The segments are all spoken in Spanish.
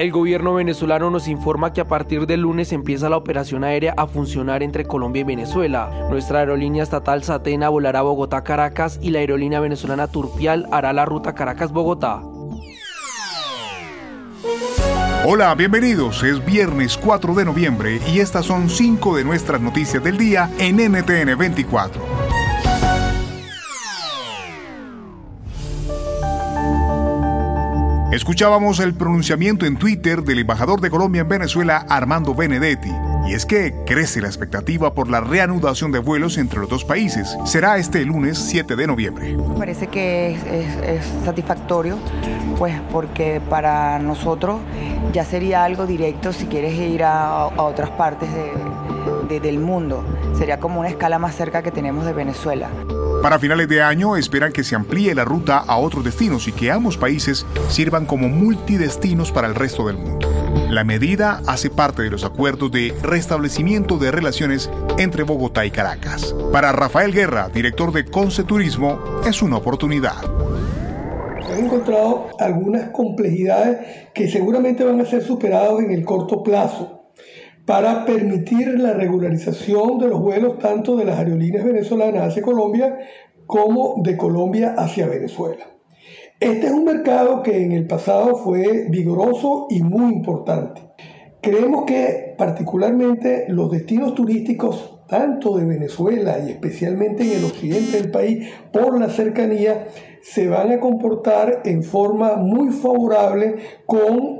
El gobierno venezolano nos informa que a partir del lunes empieza la operación aérea a funcionar entre Colombia y Venezuela. Nuestra aerolínea estatal Satena volará Bogotá-Caracas y la aerolínea venezolana Turpial hará la ruta Caracas-Bogotá. Hola, bienvenidos. Es viernes 4 de noviembre y estas son cinco de nuestras noticias del día en NTN 24. Escuchábamos el pronunciamiento en Twitter del embajador de Colombia en Venezuela, Armando Benedetti. Y es que crece la expectativa por la reanudación de vuelos entre los dos países. Será este lunes 7 de noviembre. Parece que es, satisfactorio, pues porque para nosotros ya sería algo directo si quieres ir a, otras partes del mundo. Sería como una escala más cerca que tenemos de Venezuela. Para finales de año esperan que se amplíe la ruta a otros destinos y que ambos países sirvan como multidestinos para el resto del mundo. La medida hace parte de los acuerdos de restablecimiento de relaciones entre Bogotá y Caracas. Para Rafael Guerra, director de Conce Turismo, es una oportunidad. Se han encontrado algunas complejidades que seguramente van a ser superadas en el corto plazo para permitir la regularización de los vuelos tanto de las aerolíneas venezolanas hacia Colombia como de Colombia hacia Venezuela. Este es un mercado que en el pasado fue vigoroso y muy importante. Creemos que particularmente los destinos turísticos tanto de Venezuela y especialmente en el occidente del país por la cercanía se van a comportar en forma muy favorable con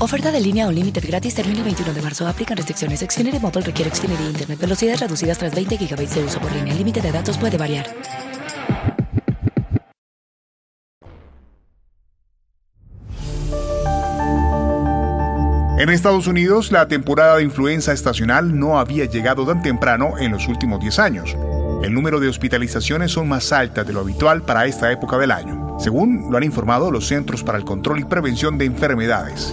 Oferta de línea o límite gratis termina el 21 de marzo. Aplican restricciones. Xfinity Mobile requiere Xfinity Internet. Velocidades reducidas tras 20 GB de uso por línea. El límite de datos puede variar. En Estados Unidos, la temporada de influenza estacional no había llegado tan temprano en los últimos 10 años. El número de hospitalizaciones son más altas de lo habitual para esta época del año, según lo han informado los Centros para el Control y Prevención de Enfermedades.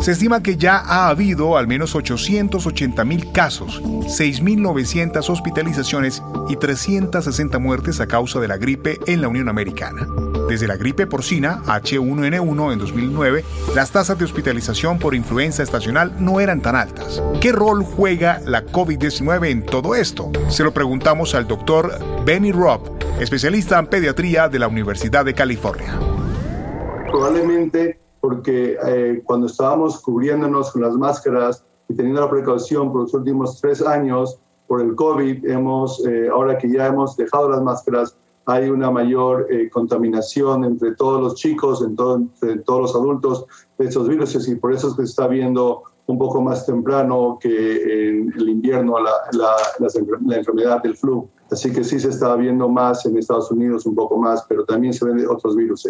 Se estima que ya ha habido al menos 880 mil casos, 6.900 hospitalizaciones y 360 muertes a causa de la gripe en la Unión Americana. Desde la gripe porcina H1N1 en 2009, las tasas de hospitalización por influenza estacional no eran tan altas. ¿Qué rol juega la COVID-19 en todo esto? Se lo preguntamos al doctor Benny Robb, especialista en pediatría de la Universidad de California. Probablemente porque eh, cuando estábamos cubriéndonos con las máscaras y teniendo la precaución por los últimos tres años por el COVID, hemos, eh, ahora que ya hemos dejado las máscaras, hay una mayor eh, contaminación entre todos los chicos, entre todos los adultos de estos virus y por eso se está viendo un poco más temprano que en el invierno la, la, la, enfermedad del flu. Así que sí se está viendo más en Estados Unidos, un poco más, pero también se ven otros virus.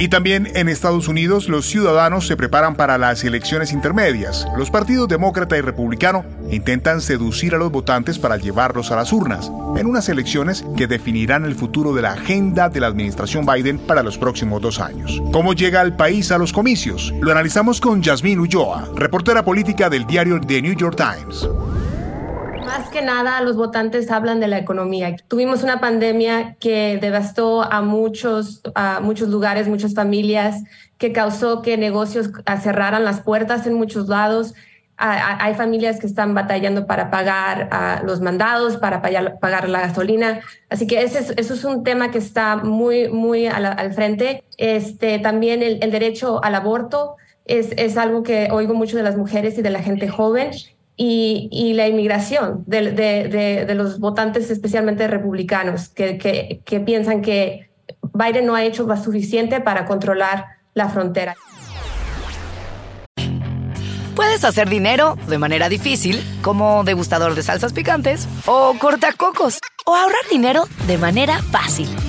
Y también en Estados Unidos los ciudadanos se preparan para las elecciones intermedias. Los partidos demócrata y republicano intentan seducir a los votantes para llevarlos a las urnas, en unas elecciones que definirán el futuro de la agenda de la administración Biden para los próximos dos años. ¿Cómo llega el país a los comicios? Lo analizamos con Yasmín Ulloa, reportera política del diario The New York Times. Más que nada, los votantes hablan de la economía. Tuvimos una pandemia que devastó a muchos, a muchos lugares, muchas familias, que causó que negocios cerraran las puertas en muchos lados. Hay familias que están batallando para pagar los mandados, para pagar la gasolina. Así que ese eso es un tema que está muy, muy al, frente. Este, también el, derecho al aborto es, es algo que oigo mucho de las mujeres y de la gente joven y, la inmigración de, de, los votantes, especialmente republicanos, que, que piensan que Biden no ha hecho lo suficiente para controlar la frontera. Puedes hacer dinero de manera difícil, como degustador de salsas picantes, o cortacocos, o ahorrar dinero de manera fácil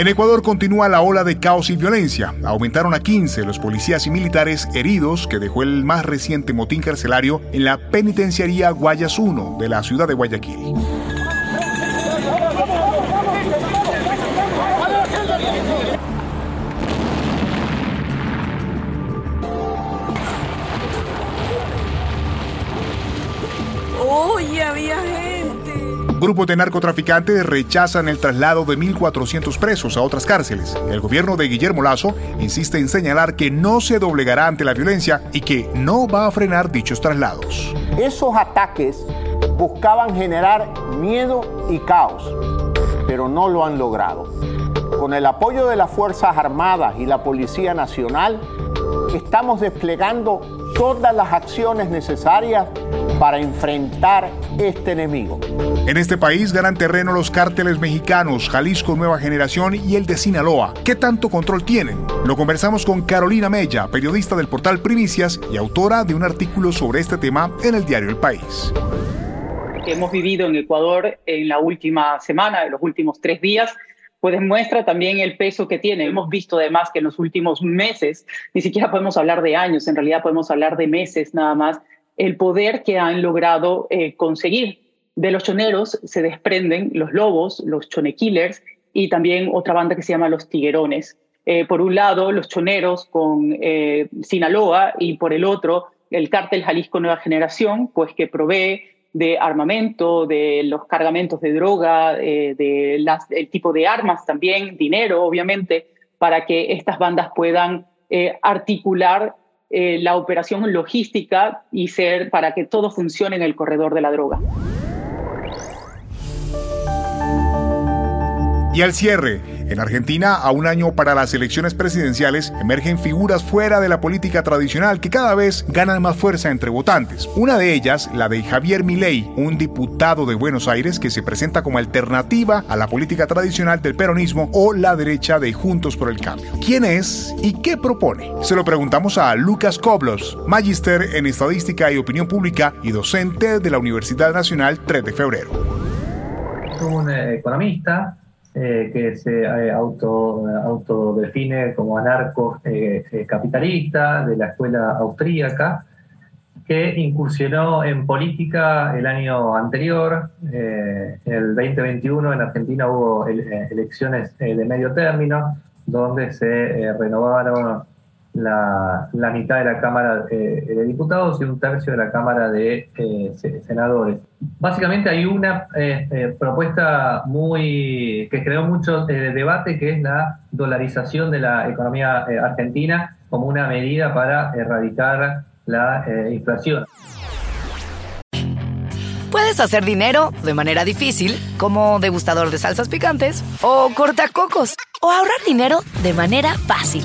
En Ecuador continúa la ola de caos y violencia. Aumentaron a 15 los policías y militares heridos que dejó el más reciente motín carcelario en la penitenciaría Guayas 1 de la ciudad de Guayaquil. Grupos de narcotraficantes rechazan el traslado de 1.400 presos a otras cárceles. El gobierno de Guillermo Lazo insiste en señalar que no se doblegará ante la violencia y que no va a frenar dichos traslados. Esos ataques buscaban generar miedo y caos, pero no lo han logrado. Con el apoyo de las Fuerzas Armadas y la Policía Nacional, estamos desplegando todas las acciones necesarias para enfrentar este enemigo. En este país ganan terreno los cárteles mexicanos, Jalisco Nueva Generación y el de Sinaloa. ¿Qué tanto control tienen? Lo conversamos con Carolina Mella, periodista del portal Primicias y autora de un artículo sobre este tema en el diario El País. Que hemos vivido en Ecuador en la última semana, en los últimos tres días, pues demuestra también el peso que tiene. Hemos visto además que en los últimos meses, ni siquiera podemos hablar de años, en realidad podemos hablar de meses nada más, el poder que han logrado eh, conseguir. De los choneros se desprenden los lobos, los chonekillers y también otra banda que se llama los tiguerones. Eh, por un lado, los choneros con eh, Sinaloa y por el otro, el cártel Jalisco Nueva Generación, pues que provee de armamento, de los cargamentos de droga, eh, de las, el tipo de armas también, dinero, obviamente, para que estas bandas puedan articular eh, la operación logística y ser para que todo funcione en el corredor de la droga. Y al cierre, en Argentina, a un año para las elecciones presidenciales, emergen figuras fuera de la política tradicional que cada vez ganan más fuerza entre votantes. Una de ellas, la de Javier Milei, un diputado de Buenos Aires que se presenta como alternativa a la política tradicional del peronismo o la derecha de Juntos por el Cambio. ¿Quién es y qué propone? Se lo preguntamos a Lucas Koblos, magister en estadística y opinión pública y docente de la Universidad Nacional 3 de febrero. Un economista eh, que se eh, auto, autodefine como anarco eh, capitalista de la escuela austríaca, que incursionó en política el año anterior, en el 2021 en Argentina hubo elecciones de medio término, donde se renovaron la, la, mitad de la Cámara eh, de Diputados y un tercio de la Cámara de eh, Senadores. Básicamente hay una eh, propuesta muy que creó mucho debate, que es la dolarización de la economía argentina como una medida para erradicar la inflación. Puedes hacer dinero de manera difícil, como degustador de salsas picantes, o cortacocos, o ahorrar dinero de manera fácil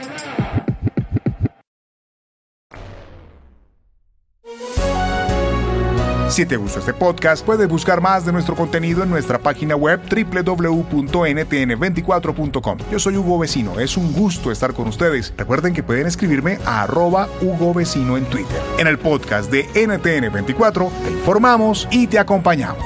Si te gustó este podcast, puedes buscar más de nuestro contenido en nuestra página web www.ntn24.com. Yo soy Hugo Vecino, es un gusto estar con ustedes. Recuerden que pueden escribirme a arroba Hugo Vecino en Twitter. En el podcast de NTN24 te informamos y te acompañamos.